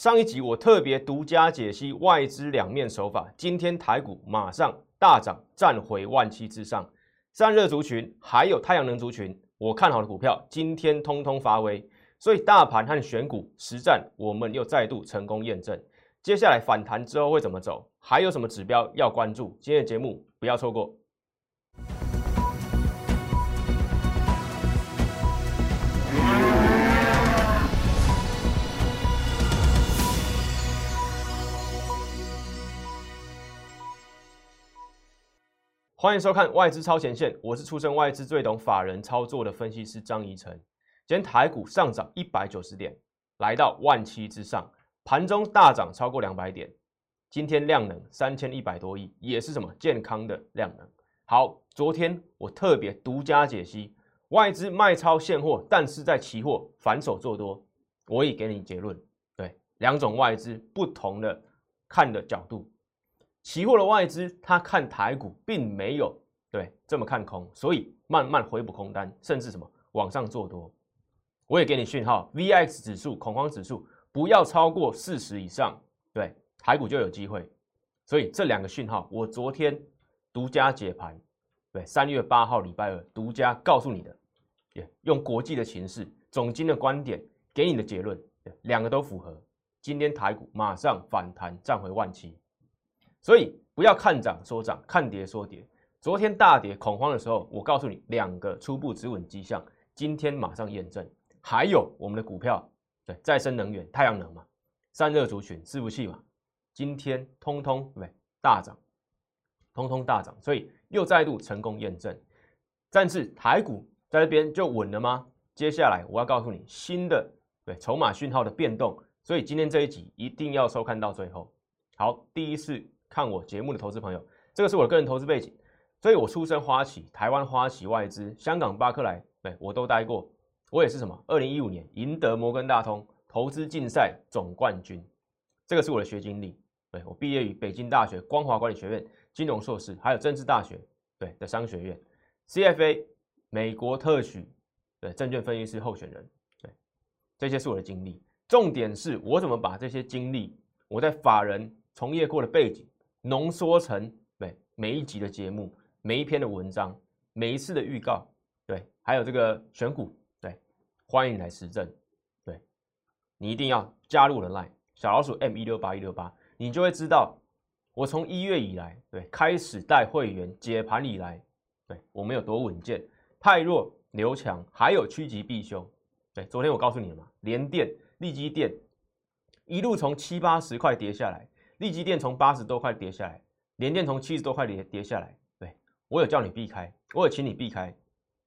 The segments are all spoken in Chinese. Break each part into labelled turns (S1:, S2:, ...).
S1: 上一集我特别独家解析外资两面手法，今天台股马上大涨，站回万七之上。散热族群还有太阳能族群，我看好的股票今天通通发威，所以大盘和选股实战我们又再度成功验证。接下来反弹之后会怎么走？还有什么指标要关注？今天的节目不要错过。欢迎收看外资超前线，我是出身外资最懂法人操作的分析师张怡晨。今天台股上涨一百九十点，来到万七之上，盘中大涨超过两百点。今天量能三千一百多亿，也是什么健康的量能。好，昨天我特别独家解析外资卖超现货，但是在期货反手做多，我已给你结论。对，两种外资不同的看的角度。期货的外资，他看台股并没有对这么看空，所以慢慢回补空单，甚至什么往上做多。我也给你讯号，VX 指数恐慌指数不要超过四十以上，对台股就有机会。所以这两个讯号，我昨天独家解盘，对三月八号礼拜二独家告诉你的，也用国际的形势、总经的观点给你的结论，两个都符合。今天台股马上反弹，站回万七。所以不要看涨说涨，看跌说跌。昨天大跌恐慌的时候，我告诉你两个初步止稳迹象，今天马上验证。还有我们的股票，对再生能源、太阳能嘛，散热族群、伺服器嘛，今天通通对大涨，通通大涨，所以又再度成功验证。但是台股在这边就稳了吗？接下来我要告诉你新的对筹码讯号的变动，所以今天这一集一定要收看到最后。好，第一次。看我节目的投资朋友，这个是我的个人投资背景，所以我出身花旗、台湾花旗外资、香港巴克莱，对我都待过。我也是什么？二零一五年赢得摩根大通投资竞赛总冠军，这个是我的学经历。对我毕业于北京大学光华管理学院金融硕士，还有政治大学对的商学院，CFA 美国特许的证券分析师候选人。对，这些是我的经历。重点是我怎么把这些经历，我在法人从业过的背景。浓缩成对每一集的节目，每一篇的文章，每一次的预告，对，还有这个选股，对，欢迎来实证，对，你一定要加入了 Line 小老鼠 M 一六八一六八，你就会知道我从一月以来，对，开始带会员解盘以来，对我们有多稳健，太弱留强，还有趋吉避凶，对，昨天我告诉你了嘛，连电、利基电一路从七八十块跌下来。利基电从八十多块跌下来，联电从七十多块跌跌下来。对我有叫你避开，我有请你避开，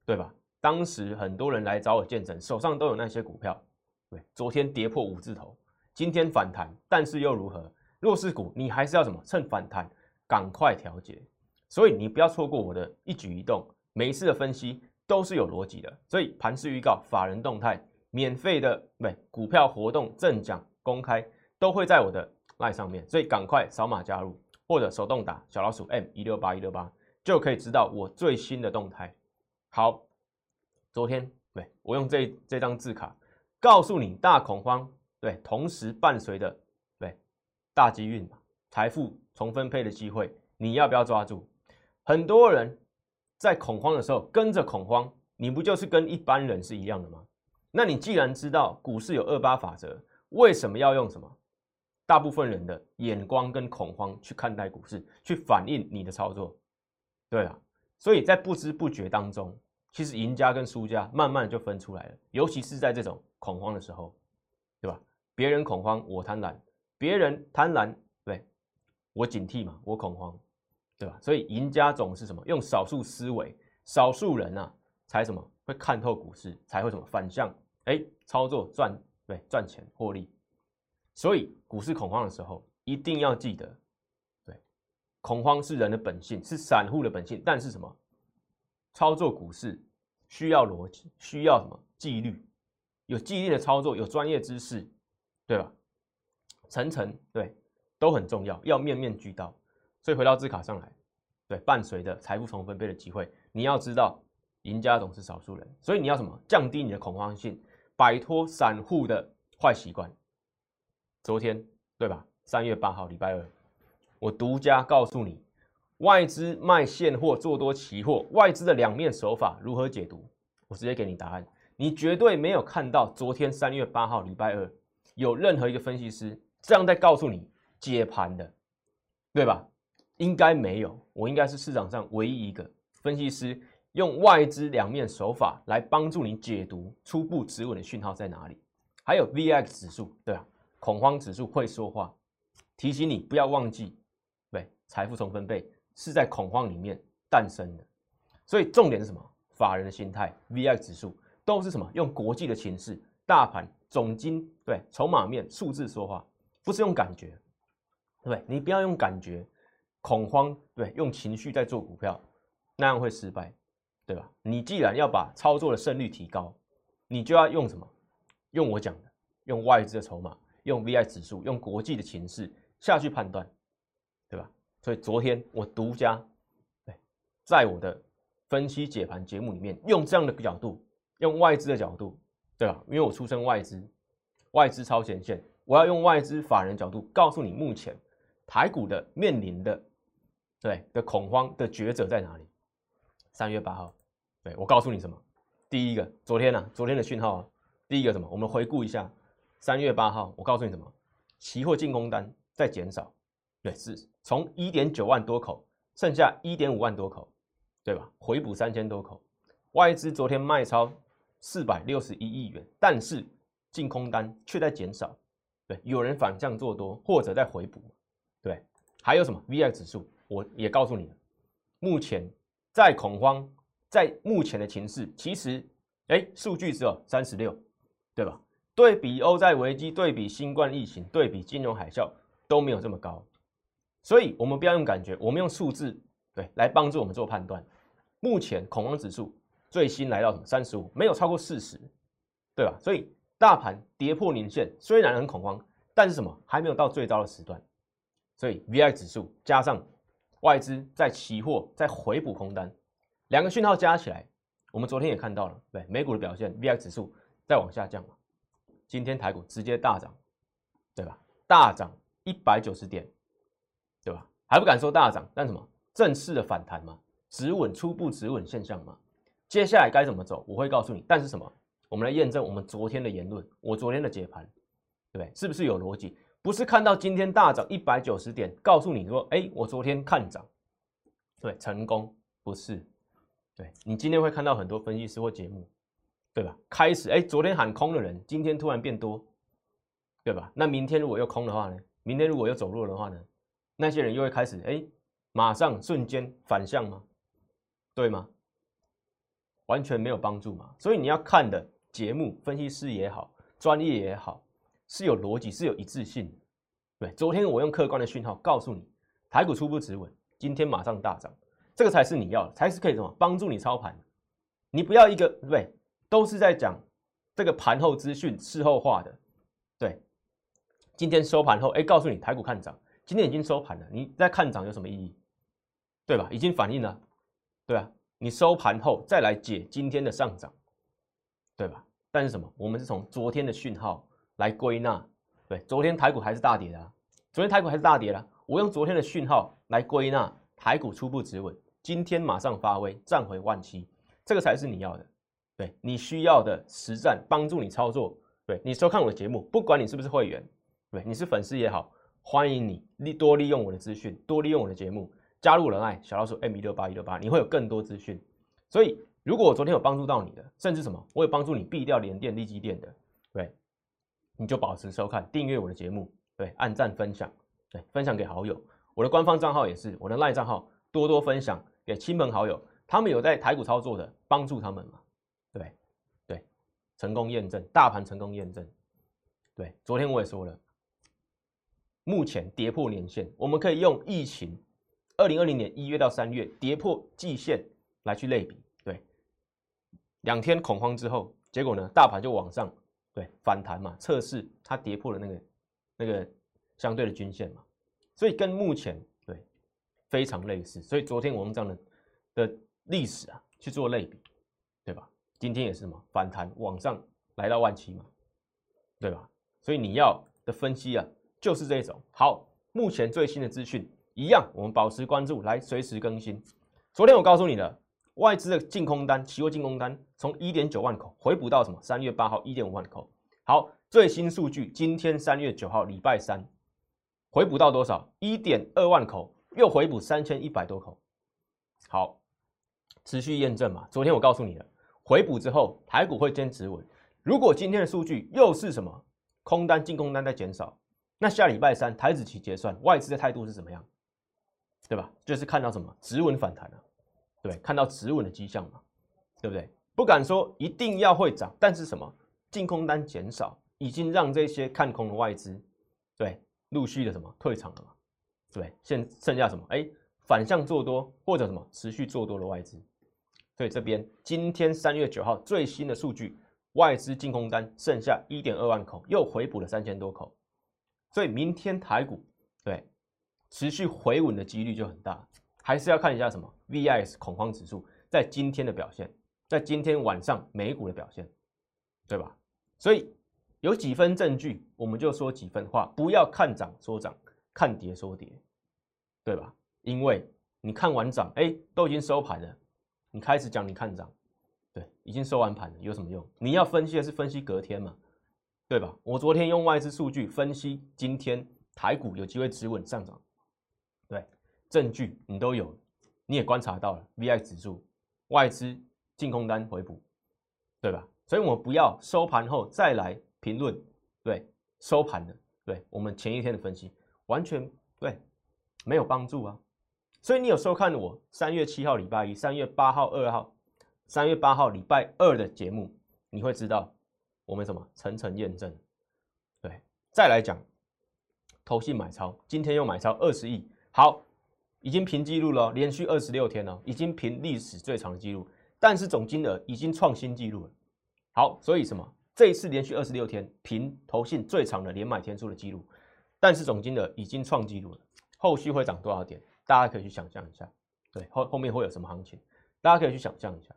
S1: 对吧？当时很多人来找我见证，手上都有那些股票。对，昨天跌破五字头，今天反弹，但是又如何？弱势股你还是要什么？趁反弹赶快调节。所以你不要错过我的一举一动，每一次的分析都是有逻辑的。所以盘市预告、法人动态、免费的对股票活动正奖公开，都会在我的。在上面，所以赶快扫码加入，或者手动打小老鼠 M 一六八一六八，就可以知道我最新的动态。好，昨天对我用这这张字卡告诉你大恐慌，对，同时伴随的对大机运财富重分配的机会，你要不要抓住？很多人在恐慌的时候跟着恐慌，你不就是跟一般人是一样的吗？那你既然知道股市有二八法则，为什么要用什么？大部分人的眼光跟恐慌去看待股市，去反映你的操作，对啊，所以在不知不觉当中，其实赢家跟输家慢慢就分出来了。尤其是在这种恐慌的时候，对吧？别人恐慌，我贪婪；别人贪婪，对，我警惕嘛，我恐慌，对吧？所以赢家总是什么？用少数思维，少数人啊，才什么会看透股市，才会什么反向哎操作赚对赚钱获利。所以股市恐慌的时候，一定要记得，对，恐慌是人的本性，是散户的本性。但是什么？操作股市需要逻辑，需要什么纪律？有纪律的操作，有专业知识，对吧？层层对都很重要，要面面俱到。所以回到字卡上来，对，伴随着财富重分配的机会，你要知道，赢家总是少数人。所以你要什么？降低你的恐慌性，摆脱散户的坏习惯。昨天对吧？三月八号礼拜二，我独家告诉你，外资卖现货做多期货，外资的两面手法如何解读？我直接给你答案。你绝对没有看到昨天三月八号礼拜二有任何一个分析师这样在告诉你接盘的，对吧？应该没有，我应该是市场上唯一一个分析师用外资两面手法来帮助你解读初步止稳的讯号在哪里。还有 VX 指数，对啊，恐慌指数会说话，提醒你不要忘记，对，财富重分配是在恐慌里面诞生的。所以重点是什么？法人的心态，VX 指数都是什么？用国际的情势、大盘、总金对筹码面数字说话，不是用感觉，对你不要用感觉。恐慌，对，用情绪在做股票，那样会失败，对吧？你既然要把操作的胜率提高，你就要用什么？用我讲的，用外资的筹码，用 VI 指数，用国际的情势下去判断，对吧？所以昨天我独家，对，在我的分析解盘节目里面，用这样的角度，用外资的角度，对吧？因为我出身外资，外资超前线，我要用外资法人角度告诉你，目前台股的面临的。对的恐慌的抉择在哪里？三月八号，对我告诉你什么？第一个，昨天呢？昨天的讯号，第一个什么？我们回顾一下，三月八号，我告诉你什么？期货进攻单在减少，对，是从一点九万多口，剩下一点五万多口，对吧？回补三千多口，外资昨天卖超四百六十一亿元，但是净空单却在减少，对，有人反向做多或者在回补，对，还有什么？VX 指数。我也告诉你了，目前在恐慌，在目前的情势，其实，哎，数据只有三十六，对吧？对比欧债危机，对比新冠疫情，对比金融海啸，都没有这么高。所以，我们不要用感觉，我们用数字，对，来帮助我们做判断。目前恐慌指数最新来到什么？三十五，没有超过四十，对吧？所以，大盘跌破年线，虽然很恐慌，但是什么？还没有到最糟的时段。所以，VI 指数加上。外资在期货在回补空单，两个讯号加起来，我们昨天也看到了，对美股的表现，VX 指数在往下降嘛，今天台股直接大涨，对吧？大涨一百九十点，对吧？还不敢说大涨，但什么正式的反弹嘛，止稳初步止稳现象嘛，接下来该怎么走，我会告诉你。但是什么？我们来验证我们昨天的言论，我昨天的解盘，对不对？是不是有逻辑？不是看到今天大涨一百九十点，告诉你说，哎，我昨天看涨，对，成功不是？对你今天会看到很多分析师或节目，对吧？开始，哎，昨天喊空的人，今天突然变多，对吧？那明天如果又空的话呢？明天如果又走弱的话呢？那些人又会开始，哎，马上瞬间反向吗？对吗？完全没有帮助嘛。所以你要看的节目，分析师也好，专业也好。是有逻辑，是有一致性。对，昨天我用客观的讯号告诉你，台股初步止稳，今天马上大涨，这个才是你要的，才是可以什么帮助你操盘。你不要一个对，都是在讲这个盘后资讯，事后化的。对，今天收盘后，哎，告诉你台股看涨，今天已经收盘了，你在看涨有什么意义？对吧？已经反映了，对啊，你收盘后再来解今天的上涨，对吧？但是什么？我们是从昨天的讯号。来归纳，对，昨天台股还是大跌的，昨天台股还是大跌了。我用昨天的讯号来归纳，台股初步止稳，今天马上发威，站回万七，这个才是你要的，对你需要的实战帮助你操作。对你收看我的节目，不管你是不是会员，对，你是粉丝也好，欢迎你利多利用我的资讯，多利用我的节目，加入仁爱小老鼠 M 一六八一六八，你会有更多资讯。所以，如果我昨天有帮助到你的，甚至什么，我有帮助你避掉连电、利基电的，对。你就保持收看，订阅我的节目，对，按赞分享，对，分享给好友。我的官方账号也是我的赖账号，多多分享给亲朋好友，他们有在台股操作的，帮助他们嘛，成功验证，大盘成功验证，对，昨天我也说了，目前跌破年线，我们可以用疫情，二零二零年一月到三月跌破季线来去类比，对，两天恐慌之后，结果呢，大盘就往上。对反弹嘛，测试它跌破了那个那个相对的均线嘛，所以跟目前对非常类似。所以昨天我们这样的的历史啊去做类比，今天也是嘛，反弹往上来到万七嘛，对吧？所以你要的分析啊，就是这种。好，目前最新的资讯一样，我们保持关注，来随时更新。昨天我告诉你了，外资的净空单，期货净空单从一点九万口回补到什么？三月八号一点五万口。好，最新数据，今天三月九号礼拜三，回补到多少？一点二万口，又回补三千一百多口。好，持续验证嘛。昨天我告诉你了，回补之后台股会坚持稳。如果今天的数据又是什么空单净空单在减少，那下礼拜三台子期结算，外资的态度是怎么样？对吧？就是看到什么止稳反弹了，对，看到止稳的迹象嘛，对不对？不敢说一定要会涨，但是什么净空单减少，已经让这些看空的外资，对，陆续的什么退场了嘛，对，现剩下什么？哎，反向做多或者什么持续做多的外资。所以这边今天三月九号最新的数据，外资净空单剩下一点二万口，又回补了三千多口，所以明天台股对。持续回稳的几率就很大，还是要看一下什么 VIX 恐慌指数在今天的表现，在今天晚上美股的表现，对吧？所以有几分证据，我们就说几分话，不要看涨说涨，看跌说跌，对吧？因为你看完涨，哎，都已经收盘了，你开始讲你看涨，对，已经收完盘了，有什么用？你要分析的是分析隔天嘛，对吧？我昨天用外资数据分析今天台股有机会止稳上涨。对，证据你都有，你也观察到了，VI 指数外资净空单回补，对吧？所以，我不要收盘后再来评论，对，收盘的，对我们前一天的分析完全对，没有帮助啊。所以，你有收看我三月七号礼拜一、三月八号二号、三月八号礼拜二的节目，你会知道我们什么层层验证。对，再来讲，投信买超，今天又买超二十亿。好，已经平记录了，连续二十六天了，已经平历史最长的记录，但是总金额已经创新纪录了。好，所以什么？这一次连续二十六天平投信最长的连买天数的记录，但是总金额已经创纪录了。后续会涨多少点？大家可以去想象一下。对，后后面会有什么行情？大家可以去想象一下。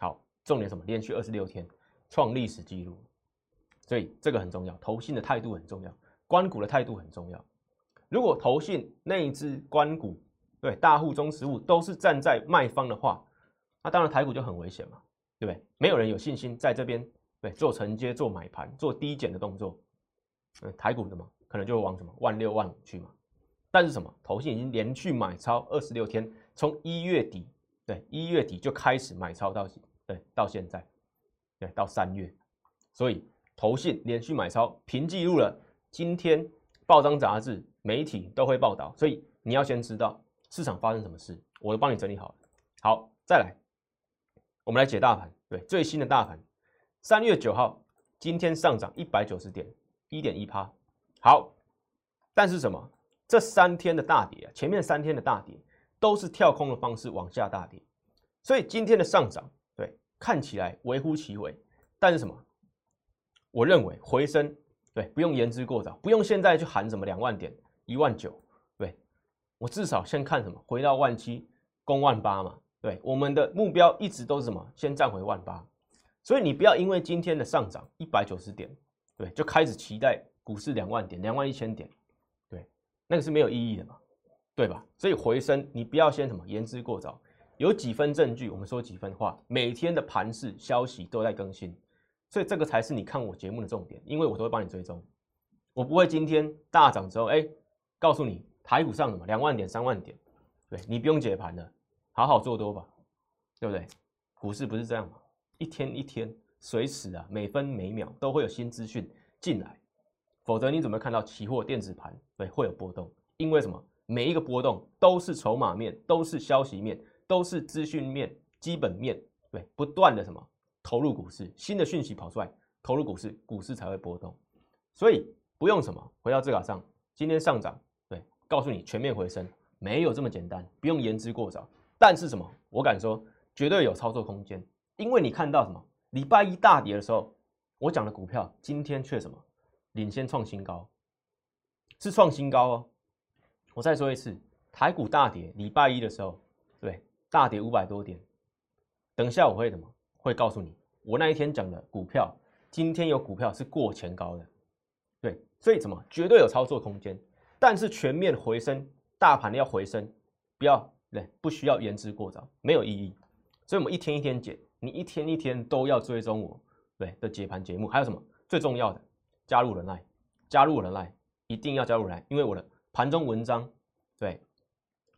S1: 好，重点什么？连续二十六天创历史记录，所以这个很重要。投信的态度很重要，关股的态度很重要。如果投信内资关股对大户中实物都是站在卖方的话，那当然台股就很危险嘛，对不对？没有人有信心在这边对做承接、做买盘、做低减的动作，嗯，台股的嘛，可能就会往什么万六万五去嘛。但是什么？投信已经连续买超二十六天，从一月底对一月底就开始买超到对到现在对到三月，所以投信连续买超平记录了。今天报章杂志。媒体都会报道，所以你要先知道市场发生什么事，我都帮你整理好了。好，再来，我们来解大盘。对，最新的大盘，三月九号，今天上涨一百九十点，一点一趴。好，但是什么？这三天的大跌啊，前面三天的大跌都是跳空的方式往下大跌，所以今天的上涨，对，看起来微乎其微，但是什么？我认为回升，对，不用言之过早，不用现在去喊什么两万点。一万九，对我至少先看什么？回到万七，攻万八嘛。对，我们的目标一直都是什么？先站回万八。所以你不要因为今天的上涨一百九十点，对，就开始期待股市两万点、两万一千点，那个是没有意义的嘛，对吧？所以回升你不要先什么言之过早，有几分证据，我们说几分话。每天的盘势消息都在更新，所以这个才是你看我节目的重点，因为我都会帮你追踪，我不会今天大涨之后，哎。告诉你，台股上什么两万点、三万点，对你不用解盘的，好好做多吧，对不对？股市不是这样嘛，一天一天，随时啊，每分每秒都会有新资讯进来，否则你怎么看到期货电子盘对会有波动？因为什么？每一个波动都是筹码面，都是消息面，都是资讯面、基本面，对，不断的什么投入股市，新的讯息跑出来，投入股市，股市才会波动。所以不用什么，回到字卡上，今天上涨对。告诉你，全面回升没有这么简单，不用言之过早。但是什么？我敢说，绝对有操作空间。因为你看到什么？礼拜一大跌的时候，我讲的股票今天却什么？领先创新高，是创新高哦。我再说一次，台股大跌，礼拜一的时候，对，大跌五百多点。等一下我会怎么？会告诉你，我那一天讲的股票，今天有股票是过前高的，对，所以怎么绝对有操作空间？但是全面回升，大盘要回升，不要对，不需要言之过早，没有意义。所以我们一天一天解，你一天一天都要追踪我对的解盘节目。还有什么最重要的？加入人来，加入人来，一定要加入来，因为我的盘中文章对，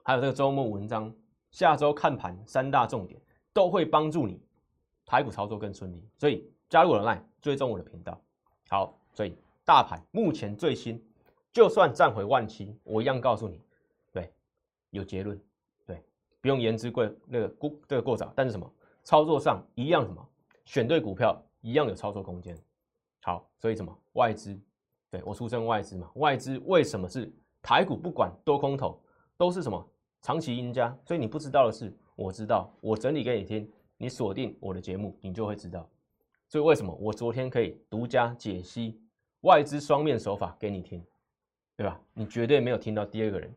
S1: 还有这个周末文章，下周看盘三大重点都会帮助你台股操作更顺利。所以加入人来，追踪我的频道。好，所以大盘目前最新。就算站回万七，我一样告诉你，对，有结论，对，不用言之过那个过这个过早，但是什么操作上一样什么选对股票一样有操作空间。好，所以什么外资，对我出身外资嘛，外资为什么是台股不管多空头都是什么长期赢家？所以你不知道的是，我知道，我整理给你听，你锁定我的节目，你就会知道。所以为什么我昨天可以独家解析外资双面手法给你听？对吧？你绝对没有听到第二个人，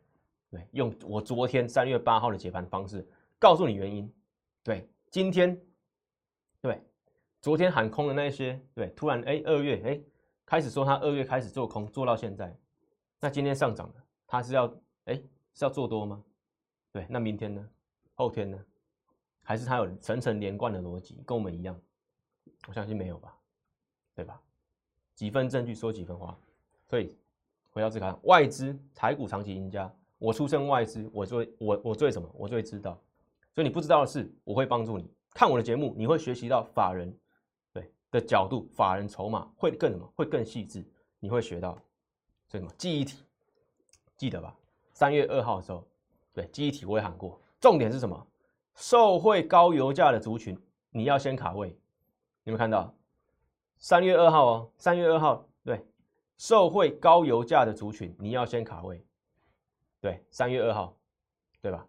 S1: 对，用我昨天三月八号的解盘方式告诉你原因。对，今天，对，昨天喊空的那些，对，突然哎二月哎开始说他二月开始做空，做到现在，那今天上涨了，他是要哎是要做多吗？对，那明天呢？后天呢？还是他有层层连贯的逻辑，跟我们一样？我相信没有吧？对吧？几分证据说几分话，所以。回到这个外资台股长期赢家，我出身外资，我最我我最什么？我最知道。所以你不知道的事，我会帮助你。看我的节目，你会学习到法人的角度，法人筹码会更什么？会更细致。你会学到这什么记忆体？记得吧？三月二号的时候，对记忆体我也喊过。重点是什么？受惠高油价的族群，你要先卡位。有没有看到？三月二号哦，三月二号对。受惠高油价的族群，你要先卡位。对，三月二号，对吧？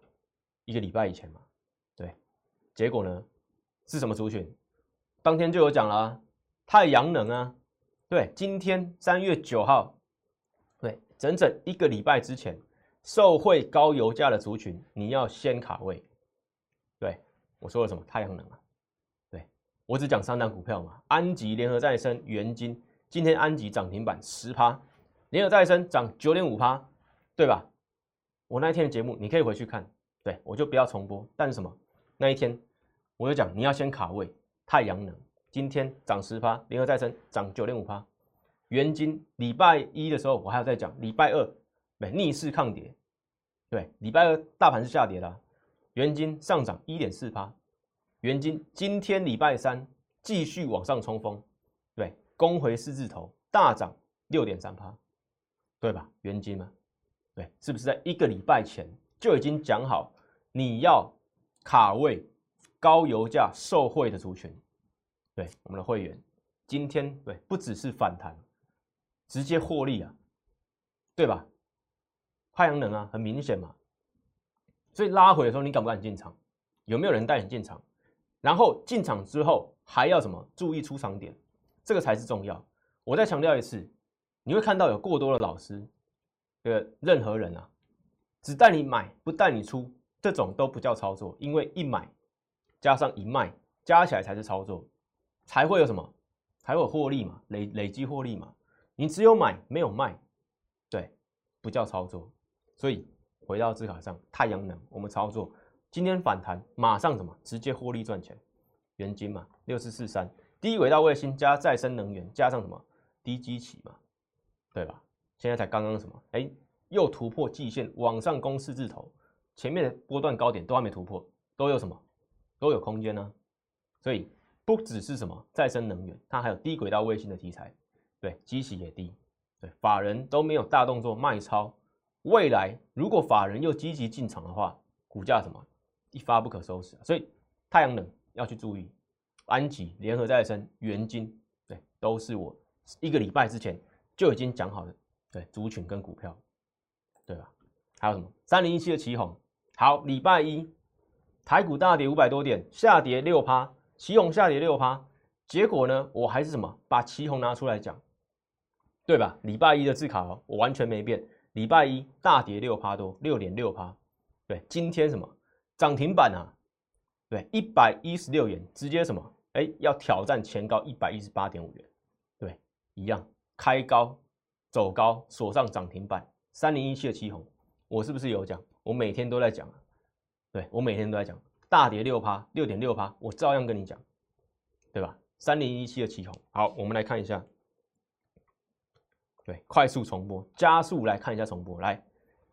S1: 一个礼拜以前嘛，对。结果呢，是什么族群？当天就有讲了，太阳能啊。对，今天三月九号，对，整整一个礼拜之前，受惠高油价的族群，你要先卡位。对，我说了什么？太阳能啊。对，我只讲三档股票嘛，安吉、联合再生、元金。今天安吉涨停板十趴，联合再生涨九点五趴，对吧？我那一天的节目你可以回去看，对我就不要重播。但是什么？那一天我就讲你要先卡位太阳能，今天涨十趴，联合再生涨九点五趴，元金礼拜一的时候我还要再讲，礼拜二对逆势抗跌，对，礼拜二大盘是下跌的，元金上涨一点四趴，元金今天礼拜三继续往上冲锋，对。攻回四字头，大涨六点三趴，对吧？原金嘛，对，是不是在一个礼拜前就已经讲好你要卡位高油价受惠的族群？对，我们的会员今天对不只是反弹，直接获利啊，对吧？太阳能啊，很明显嘛，所以拉回的时候你敢不敢进场？有没有人带你进场？然后进场之后还要什么？注意出场点。这个才是重要。我再强调一次，你会看到有过多的老师，呃，任何人啊，只带你买不带你出，这种都不叫操作。因为一买加上一卖，加起来才是操作，才会有什么？才会有获利嘛，累累积获利嘛。你只有买没有卖，对，不叫操作。所以回到字卡上，太阳能我们操作，今天反弹马上什么？直接获利赚钱，原金嘛，六四四三。低轨道卫星加再生能源，加上什么低基期嘛，对吧？现在才刚刚什么？哎，又突破季线，往上攻四字头，前面的波段高点都还没突破，都有什么？都有空间呢。所以不只是什么再生能源，它还有低轨道卫星的题材，对，基期也低，对，法人都没有大动作卖超。未来如果法人又积极进场的话，股价什么一发不可收拾。所以太阳能要去注意。安吉、联合再生、元金，对，都是我一个礼拜之前就已经讲好的，对，族群跟股票，对吧？还有什么？三零一七的旗宏，好，礼拜一台股大跌五百多点，下跌六趴，旗宏下跌六趴，结果呢，我还是什么？把旗宏拿出来讲，对吧？礼拜一的字卡，我完全没变，礼拜一大跌六趴多，六点六趴，对，今天什么涨停板啊？对，一百一十六元，直接什么？哎，要挑战前高一百一十八点五元，对，一样开高，走高锁上涨停板，三零一七的旗红，我是不是有讲？我每天都在讲，对我每天都在讲，大跌六趴，六点六趴，我照样跟你讲，对吧？三零一七的起红，好，我们来看一下，对，快速重播，加速来看一下重播，来，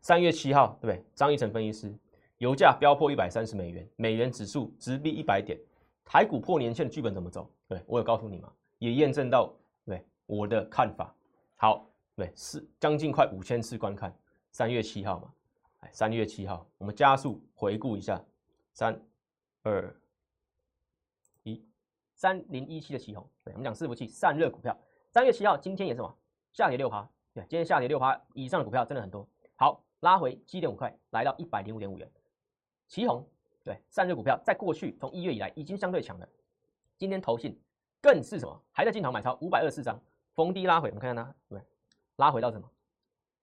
S1: 三月七号，对不对？张一成分析师，油价飙破一百三十美元，美元指数直逼一百点，台股破年线，剧本怎么走？对我有告诉你吗？也验证到，对我的看法，好。对，是将近快五千次观看。三月七号嘛，三月七号，我们加速回顾一下，三、二、一，三零一七的旗红，对，我们讲伺服器散热股票。三月七号，今天也是什么？下跌六趴，对，今天下跌六趴以上的股票真的很多。好，拉回七点五块，来到一百零五点五元。旗红，对，散热股票在过去从一月以来已经相对强了。今天投信更是什么？还在进场买超五百二十四张，逢低拉回，我们看看它，对。拉回到什么？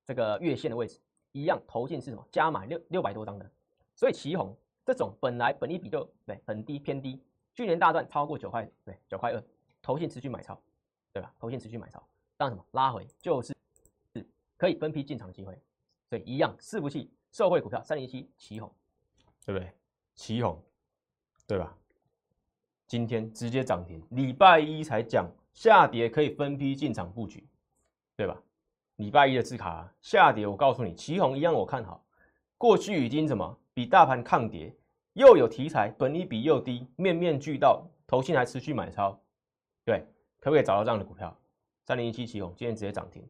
S1: 这个月线的位置一样，投进是什么？加买六六百多张的，所以旗红这种本来本利比就对很低偏低，去年大段超过九块对九块二，投进持续买超，对吧？投进持续买超，当什么拉回就是是可以分批进场的机会，所以一样伺服器受惠股票三零七旗红，对不对？旗红，对吧？今天直接涨停，礼拜一才讲下跌可以分批进场布局，对吧？礼拜一的字卡下跌，我告诉你，旗红一样我看好。过去已经怎么比大盘抗跌，又有题材，本益比又低，面面俱到，投信还持续买超，对，可不可以找到这样的股票？三零一七旗红今天直接涨停，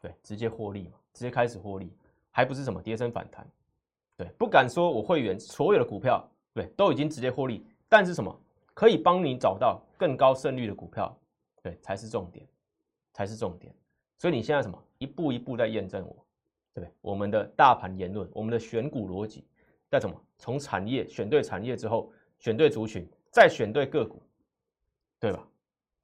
S1: 对，直接获利嘛，直接开始获利，还不是什么跌升反弹，对，不敢说我会员所有的股票，对，都已经直接获利，但是什么可以帮你找到更高胜率的股票，对，才是重点，才是重点。所以你现在什么一步一步在验证我，对不对？我们的大盘言论，我们的选股逻辑，在什么？从产业选对产业之后，选对族群，再选对个股，对吧？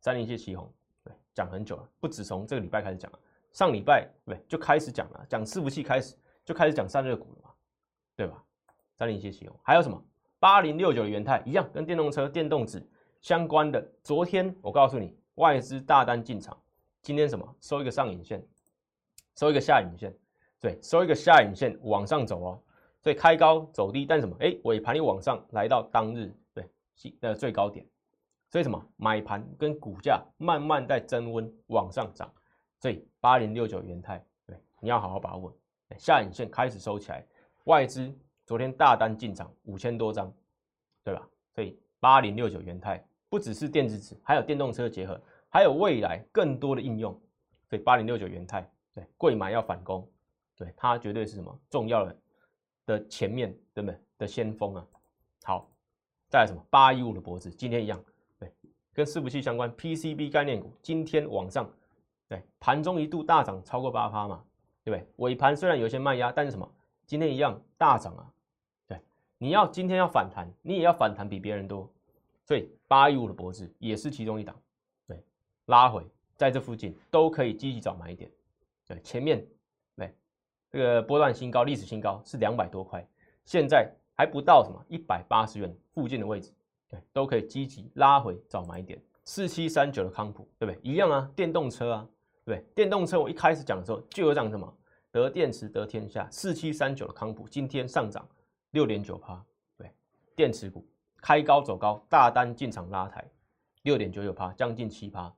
S1: 三零七旗红，对，讲很久了，不止从这个礼拜开始讲了，上礼拜对就开始讲了，讲伺服器开始就开始讲散热股了嘛，对吧？三零七旗红，还有什么？八零六九的元泰一样，跟电动车、电动纸相关的。昨天我告诉你，外资大单进场。今天什么收一个上影线，收一个下影线，对，收一个下影线往上走哦，所以开高走低，但什么？哎，尾盘又往上来到当日对的最高点，所以什么？买盘跟股价慢慢在增温往上涨，所以八零六九元泰对，你要好好把握，下影线开始收起来，外资昨天大单进场五千多张，对吧？所以八零六九元泰不只是电子纸，还有电动车结合。还有未来更多的应用，所以八零六九元泰对贵买要反攻，对它绝对是什么重要的的前面对不对的先锋啊？好，再来什么八一五的脖子，今天一样对，跟伺服器相关 PCB 概念股今天往上，对盘中一度大涨超过八趴嘛，对不对？尾盘虽然有些卖压，但是什么今天一样大涨啊？对，你要今天要反弹，你也要反弹比别人多，所以八一五的脖子也是其中一档。拉回在这附近都可以积极找买点，对前面，对这个波段新高历史新高是两百多块，现在还不到什么一百八十元附近的位置，对都可以积极拉回找买点。四七三九的康普，对不对？一样啊，电动车啊，对电动车我一开始讲的时候就有讲什么得电池得天下，四七三九的康普今天上涨六点九趴，对电池股开高走高，大单进场拉抬六点九九趴，将近七趴。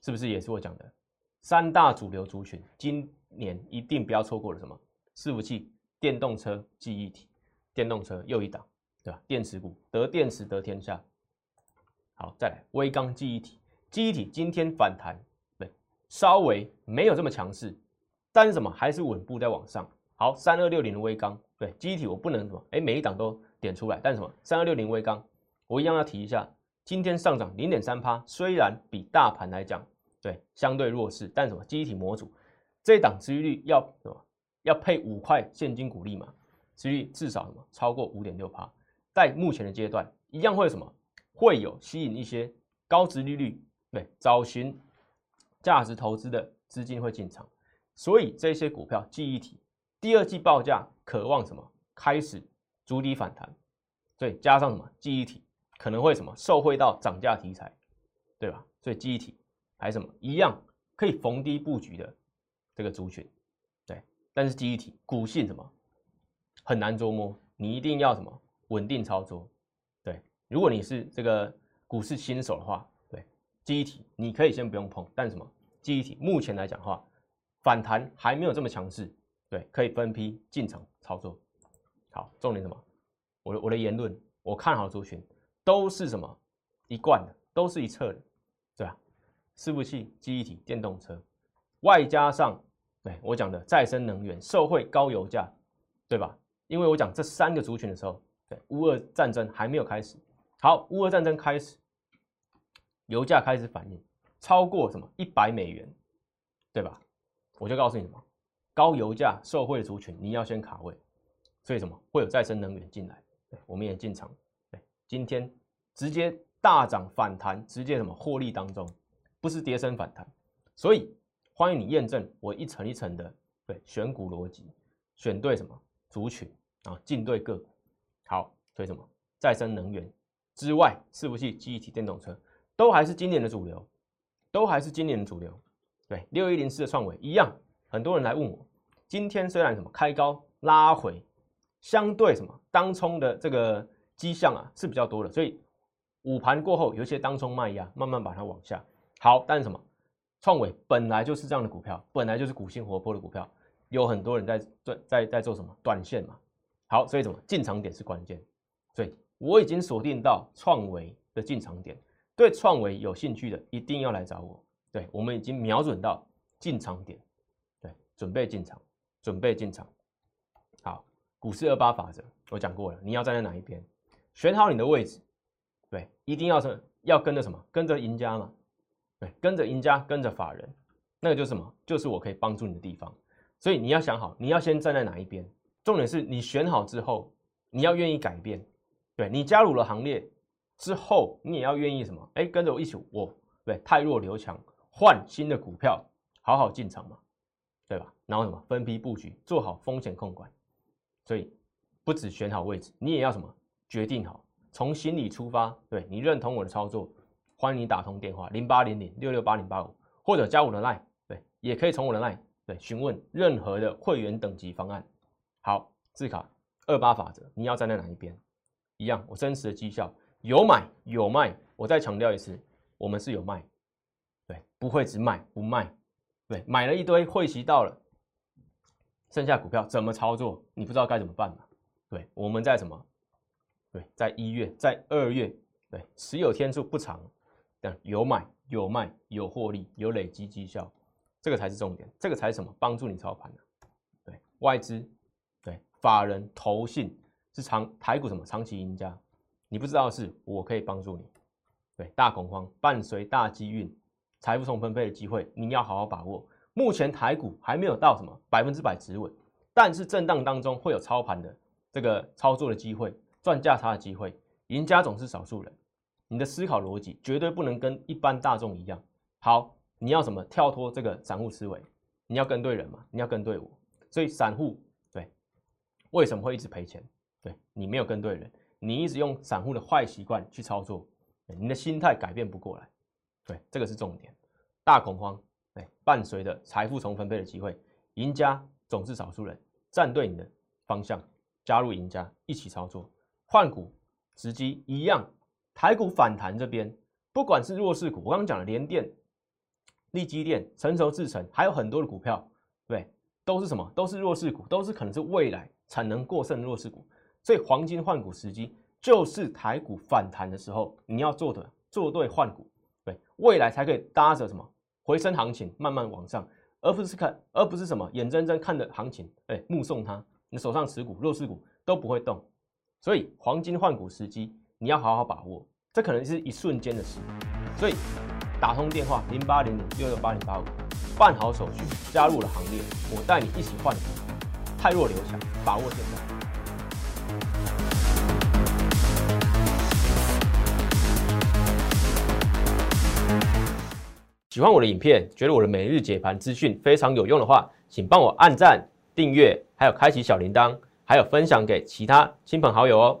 S1: 是不是也是我讲的三大主流族群？今年一定不要错过了什么？伺服器、电动车、记忆体。电动车又一档，对吧？电池股得电池得天下。好，再来微钢记忆体，记忆体今天反弹，对，稍微没有这么强势，但是什么还是稳步在往上。好，三二六零的微钢，对，记忆体我不能什么，哎，每一档都点出来，但是什么？三二六零微钢，我一样要提一下。今天上涨零点三趴，虽然比大盘来讲，对相对弱势，但什么？记忆体模组这一档持续率要什么？要配五块现金股利嘛？持续率至少什么？超过五点六趴，在目前的阶段，一样会什么？会有吸引一些高值利率，对，找寻价值投资的资金会进场，所以这些股票记忆体第二季报价渴望什么？开始筑底反弹，所以加上什么？记忆体。可能会什么受惠到涨价题材，对吧？所以记忆体还是什么一样可以逢低布局的，这个族群，对，但是记忆体股性什么很难捉摸，你一定要什么稳定操作，对，如果你是这个股市新手的话，对，记忆体你可以先不用碰，但什么记忆体目前来讲的话，反弹还没有这么强势，对，可以分批进场操作。好，重点什么？我的我的言论，我看好族群都是什么一贯的，都是一侧的，伺服器、记忆体、电动车，外加上对我讲的再生能源、社会高油价，对吧？因为我讲这三个族群的时候，对乌俄战争还没有开始，好，乌俄战争开始，油价开始反应，超过什么一百美元，对吧？我就告诉你什么，高油价受惠的族群，你要先卡位。所以什么会有再生能源进来？对，我们也进场。对，今天直接大涨反弹，直接什么获利当中，不是跌升反弹。所以欢迎你验证我一层一层的对选股逻辑，选对什么族群啊，进对个股。好，所以什么再生能源之外，是不是、记忆体、电动车都还是今年的主流，都还是今年的主流。对，六一零四的创维一样，很多人来问我，今天虽然什么开高拉回。相对什么当冲的这个迹象啊是比较多的，所以午盘过后有一些当冲卖压，慢慢把它往下。好，但是什么？创伟本来就是这样的股票，本来就是股性活泼的股票，有很多人在在在在做什么？短线嘛。好，所以什么？进场点是关键，所以我已经锁定到创维的进场点，对创维有兴趣的一定要来找我。对我们已经瞄准到进场点，对，准备进场，准备进场。好股市二八法则，我讲过了，你要站在哪一边，选好你的位置，对，一定要是要跟着什么，跟着赢家嘛，对，跟着赢家，跟着法人，那个就是什么，就是我可以帮助你的地方。所以你要想好，你要先站在哪一边。重点是你选好之后，你要愿意改变，对你加入了行列之后，你也要愿意什么？哎，跟着我一起，我对太弱留强，换新的股票，好好进场嘛，对吧？然后什么，分批布局，做好风险控管。所以不止选好位置，你也要什么决定好，从心里出发。对你认同我的操作，欢迎你打通电话零八零零六六八零八五，或者加我的 line，对，也可以从我的 line 对询问任何的会员等级方案。好，字卡二八法则，你要站在哪一边？一样，我真实的绩效有买有卖。我再强调一次，我们是有卖，对，不会只买不卖，对，买了一堆会期到了。剩下股票怎么操作？你不知道该怎么办嘛？对，我们在什么？对，在一月，在二月，对，持有天数不长，但有买有卖有获利有累积绩效，这个才是重点，这个才是什么？帮助你操盘的。对，外资，对，法人投信是长台股什么长期赢家？你不知道的是，我可以帮助你。对，大恐慌伴随大机运，财富重分配的机会，你要好好把握。目前台股还没有到什么百分之百止稳，但是震荡当中会有操盘的这个操作的机会，赚价差的机会，赢家总是少数人。你的思考逻辑绝对不能跟一般大众一样。好，你要什么跳脱这个散户思维？你要跟对人嘛？你要跟对我。所以散户对为什么会一直赔钱？对你没有跟对人，你一直用散户的坏习惯去操作，你的心态改变不过来。对，这个是重点。大恐慌。哎，伴随着财富重分配的机会，赢家总是少数人。站对你的方向，加入赢家一起操作，换股时机一样。台股反弹这边，不管是弱势股，我刚刚讲的联电、利基电、成熟制成，还有很多的股票，对，都是什么？都是弱势股，都是可能是未来产能过剩的弱势股。所以黄金换股时机，就是台股反弹的时候，你要做的做对换股，对，未来才可以搭着什么？回升行情慢慢往上，而不是看，而不是什么眼睁睁看着行情，哎，目送它，你手上持股弱势股都不会动，所以黄金换股时机你要好好把握，这可能是一瞬间的事，所以打通电话零八零零六六八零八五，办好手续，加入了行列，我带你一起换股，太弱留强，把握现在。喜欢我的影片，觉得我的每日解盘资讯非常有用的话，请帮我按赞、订阅，还有开启小铃铛，还有分享给其他亲朋好友哦。